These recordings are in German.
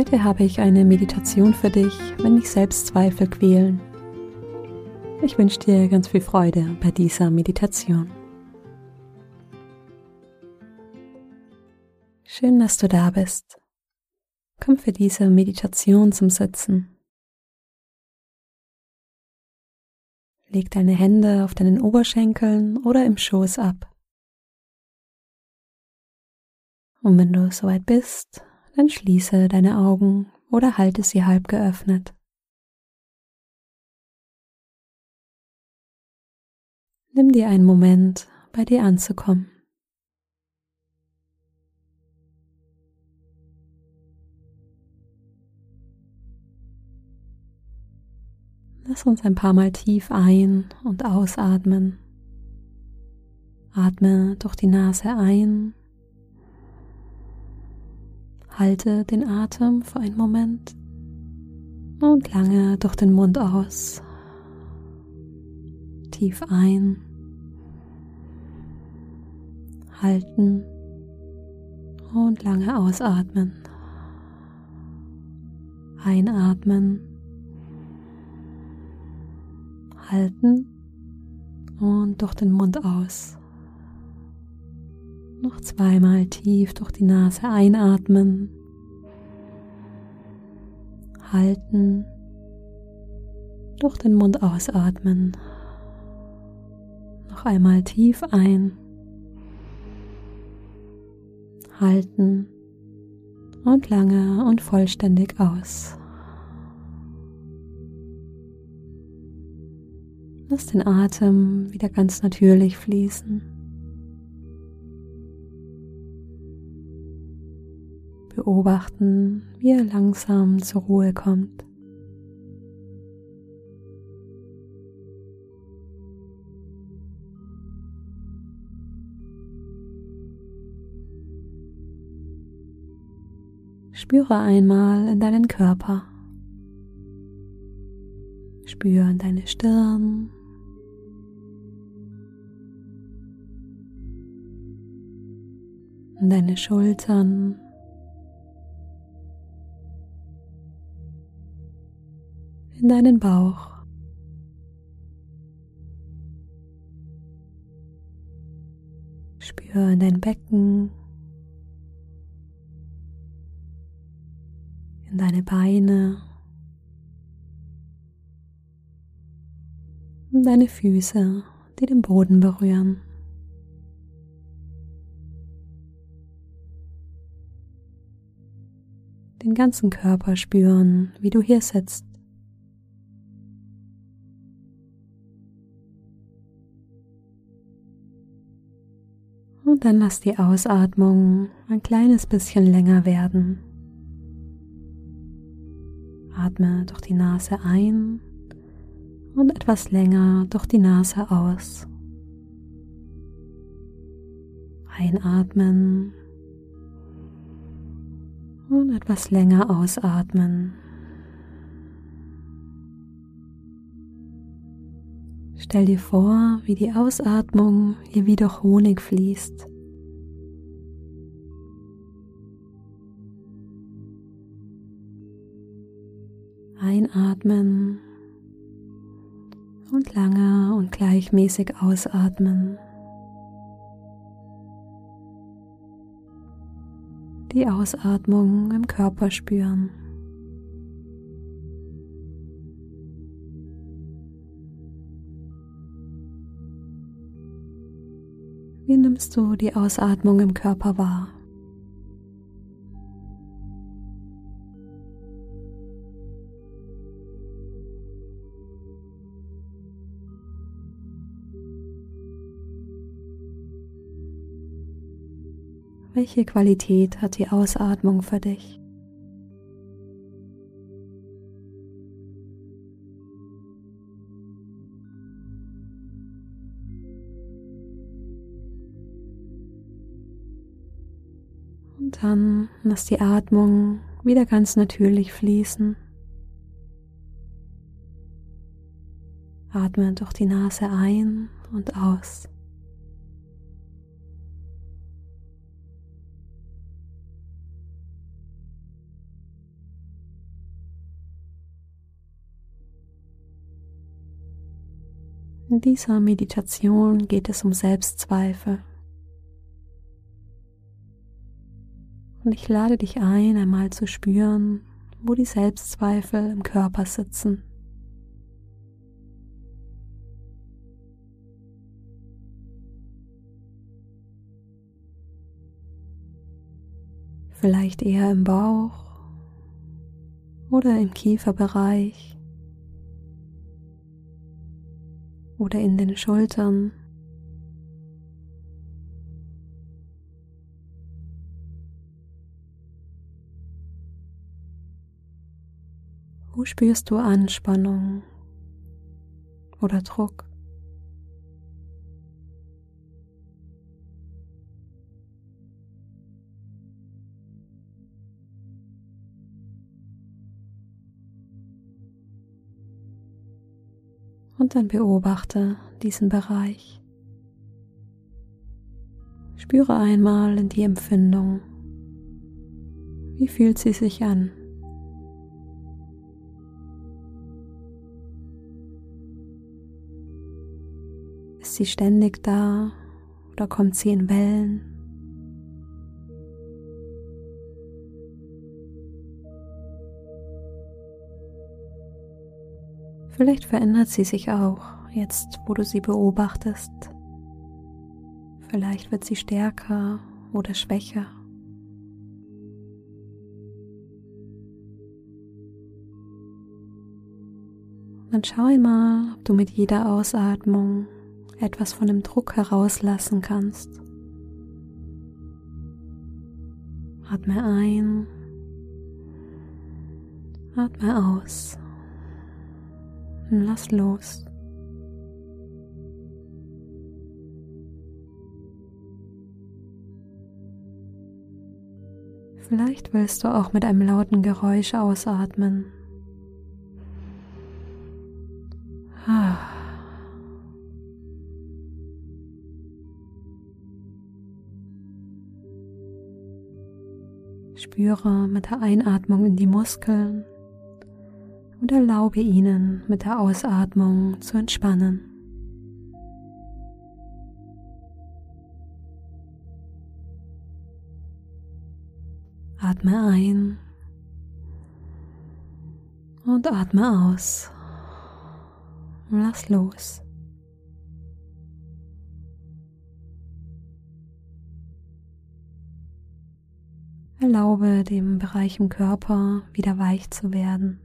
Heute habe ich eine Meditation für dich, wenn dich Selbstzweifel quälen. Ich wünsche dir ganz viel Freude bei dieser Meditation. Schön, dass du da bist. Komm für diese Meditation zum Sitzen. Leg deine Hände auf deinen Oberschenkeln oder im Schoß ab. Und wenn du soweit bist, dann schließe deine Augen oder halte sie halb geöffnet. Nimm dir einen Moment, bei dir anzukommen. Lass uns ein paar Mal tief ein- und ausatmen. Atme durch die Nase ein Halte den Atem für einen Moment und lange durch den Mund aus. Tief ein. Halten und lange ausatmen. Einatmen. Halten und durch den Mund aus. Noch zweimal tief durch die Nase einatmen. Halten. Durch den Mund ausatmen. Noch einmal tief ein. Halten. Und lange und vollständig aus. Lass den Atem wieder ganz natürlich fließen. Beobachten, wie er langsam zur Ruhe kommt. Spüre einmal in deinen Körper. Spüre in deine Stirn. In deine Schultern. In deinen Bauch. Spüre in dein Becken, in deine Beine, und deine Füße, die den Boden berühren. Den ganzen Körper spüren, wie du hier sitzt. Und dann lass die Ausatmung ein kleines bisschen länger werden. Atme durch die Nase ein und etwas länger durch die Nase aus. Einatmen und etwas länger ausatmen. Stell dir vor, wie die Ausatmung hier wie durch Honig fließt. Einatmen und lange und gleichmäßig ausatmen. Die Ausatmung im Körper spüren. Wie nimmst du die Ausatmung im Körper wahr? Welche Qualität hat die Ausatmung für dich? Dann lass die Atmung wieder ganz natürlich fließen. Atme durch die Nase ein und aus. In dieser Meditation geht es um Selbstzweifel. Und ich lade dich ein, einmal zu spüren, wo die Selbstzweifel im Körper sitzen. Vielleicht eher im Bauch oder im Kieferbereich oder in den Schultern. Wo spürst du Anspannung oder Druck? Und dann beobachte diesen Bereich. Spüre einmal in die Empfindung. Wie fühlt sie sich an? Sie ständig da oder kommt sie in Wellen? Vielleicht verändert sie sich auch jetzt, wo du sie beobachtest. Vielleicht wird sie stärker oder schwächer. Dann schau einmal, ob du mit jeder Ausatmung etwas von dem Druck herauslassen kannst. Atme ein, atme aus und lass los. Vielleicht willst du auch mit einem lauten Geräusch ausatmen. Spüre mit der Einatmung in die Muskeln und erlaube ihnen mit der Ausatmung zu entspannen. Atme ein und atme aus. Lass los. Erlaube dem Bereich im Körper wieder weich zu werden.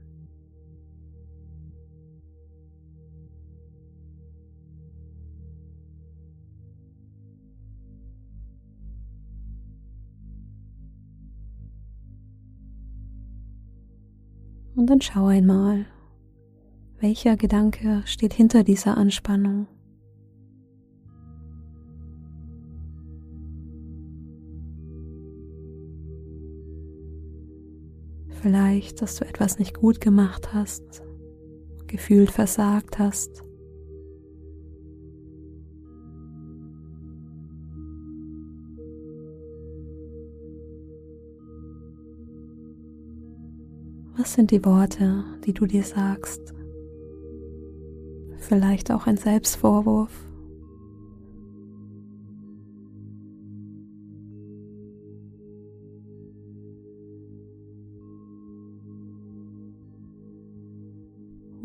Und dann schau einmal, welcher Gedanke steht hinter dieser Anspannung. Vielleicht, dass du etwas nicht gut gemacht hast, gefühlt versagt hast. Was sind die Worte, die du dir sagst? Vielleicht auch ein Selbstvorwurf.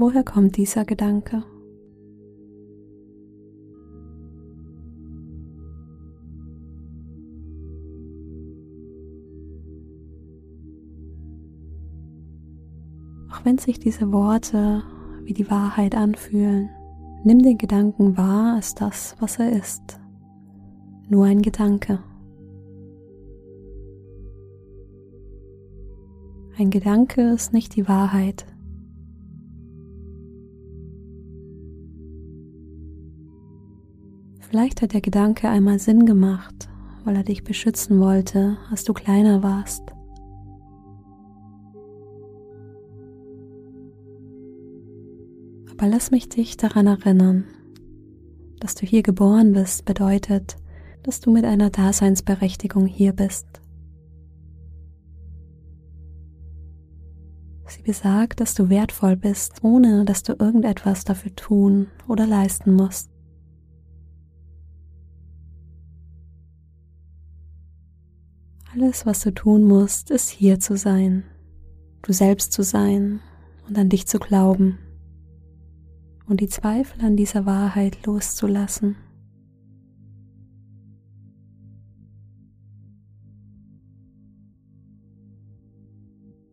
Woher kommt dieser Gedanke? Auch wenn sich diese Worte wie die Wahrheit anfühlen, nimm den Gedanken wahr als das, was er ist. Nur ein Gedanke. Ein Gedanke ist nicht die Wahrheit. Vielleicht hat der Gedanke einmal Sinn gemacht, weil er dich beschützen wollte, als du kleiner warst. Aber lass mich dich daran erinnern, dass du hier geboren bist, bedeutet, dass du mit einer Daseinsberechtigung hier bist. Sie besagt, dass du wertvoll bist, ohne dass du irgendetwas dafür tun oder leisten musst. Alles, was du tun musst, ist hier zu sein, du selbst zu sein und an dich zu glauben und die Zweifel an dieser Wahrheit loszulassen.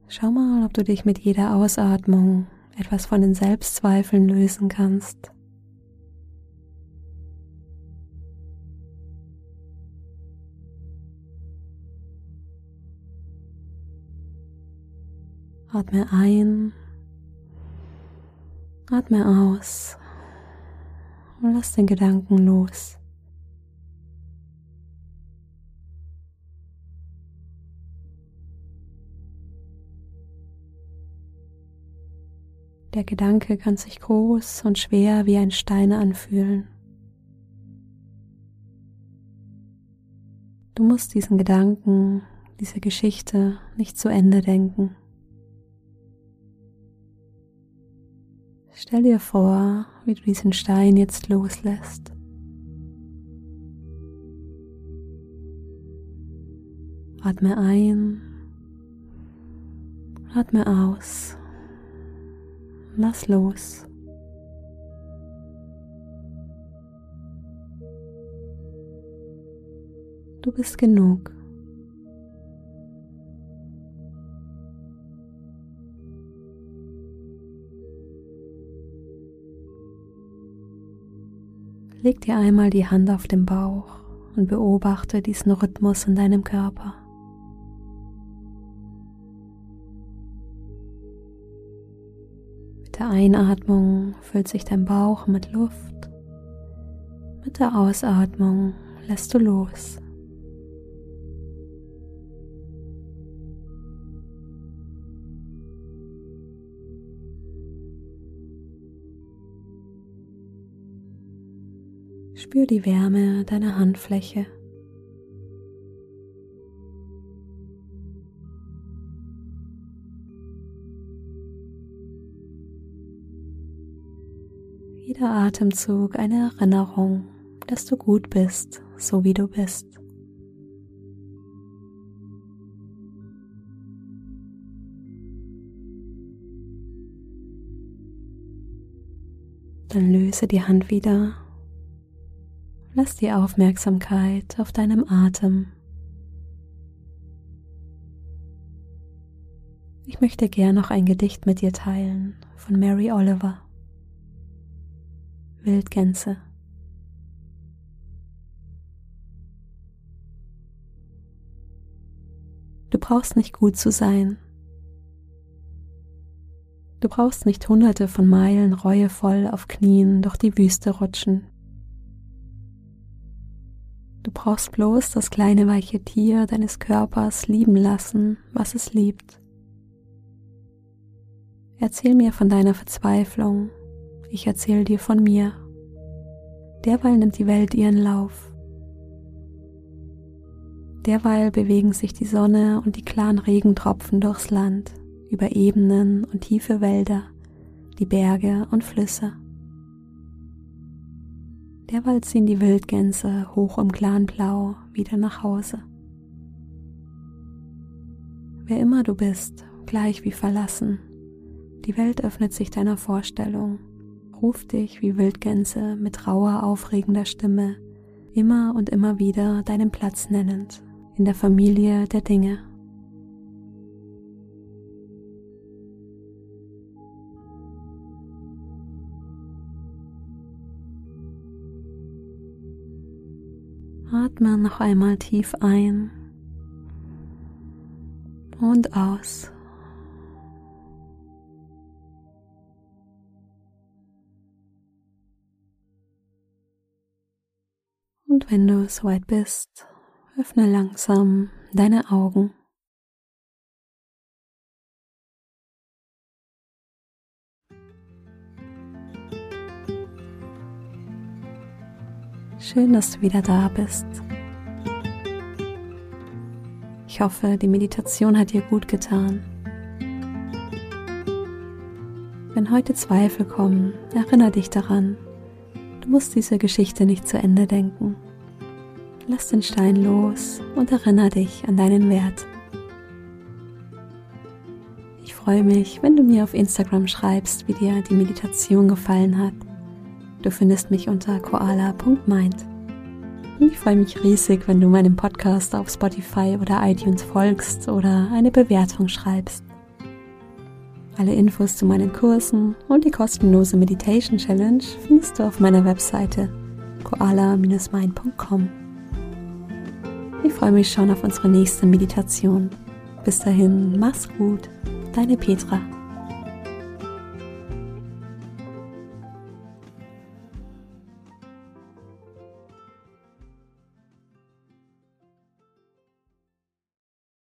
Schau mal, ob du dich mit jeder Ausatmung etwas von den Selbstzweifeln lösen kannst. Atme ein, atme aus und lass den Gedanken los. Der Gedanke kann sich groß und schwer wie ein Stein anfühlen. Du musst diesen Gedanken, diese Geschichte nicht zu Ende denken. Stell dir vor, wie du diesen Stein jetzt loslässt. Atme ein, atme aus, lass los. Du bist genug. Leg dir einmal die Hand auf den Bauch und beobachte diesen Rhythmus in deinem Körper. Mit der Einatmung füllt sich dein Bauch mit Luft. Mit der Ausatmung lässt du los. Spür die Wärme deiner Handfläche. Jeder Atemzug eine Erinnerung, dass du gut bist, so wie du bist. Dann löse die Hand wieder Lass die Aufmerksamkeit auf deinem Atem. Ich möchte gern noch ein Gedicht mit dir teilen von Mary Oliver. Wildgänse. Du brauchst nicht gut zu sein. Du brauchst nicht hunderte von Meilen reuevoll auf Knien durch die Wüste rutschen. Du brauchst bloß das kleine weiche Tier deines Körpers lieben lassen, was es liebt. Erzähl mir von deiner Verzweiflung, ich erzähl dir von mir. Derweil nimmt die Welt ihren Lauf. Derweil bewegen sich die Sonne und die klaren Regentropfen durchs Land, über Ebenen und tiefe Wälder, die Berge und Flüsse. Derweil ziehen die Wildgänse hoch im klaren Blau wieder nach Hause. Wer immer du bist, gleich wie verlassen, die Welt öffnet sich deiner Vorstellung, ruft dich wie Wildgänse mit rauer, aufregender Stimme, immer und immer wieder deinen Platz nennend in der Familie der Dinge. Atme noch einmal tief ein und aus. Und wenn du soweit bist, Öffne langsam deine Augen. Schön, dass du wieder da bist. Ich hoffe, die Meditation hat dir gut getan. Wenn heute Zweifel kommen, erinnere dich daran, du musst diese Geschichte nicht zu Ende denken. Lass den Stein los und erinnere dich an deinen Wert. Ich freue mich, wenn du mir auf Instagram schreibst, wie dir die Meditation gefallen hat. Du findest mich unter koala.mind. Und ich freue mich riesig, wenn du meinem Podcast auf Spotify oder iTunes folgst oder eine Bewertung schreibst. Alle Infos zu meinen Kursen und die kostenlose Meditation Challenge findest du auf meiner Webseite koala-mind.com. Ich freue mich schon auf unsere nächste Meditation. Bis dahin, mach's gut, deine Petra.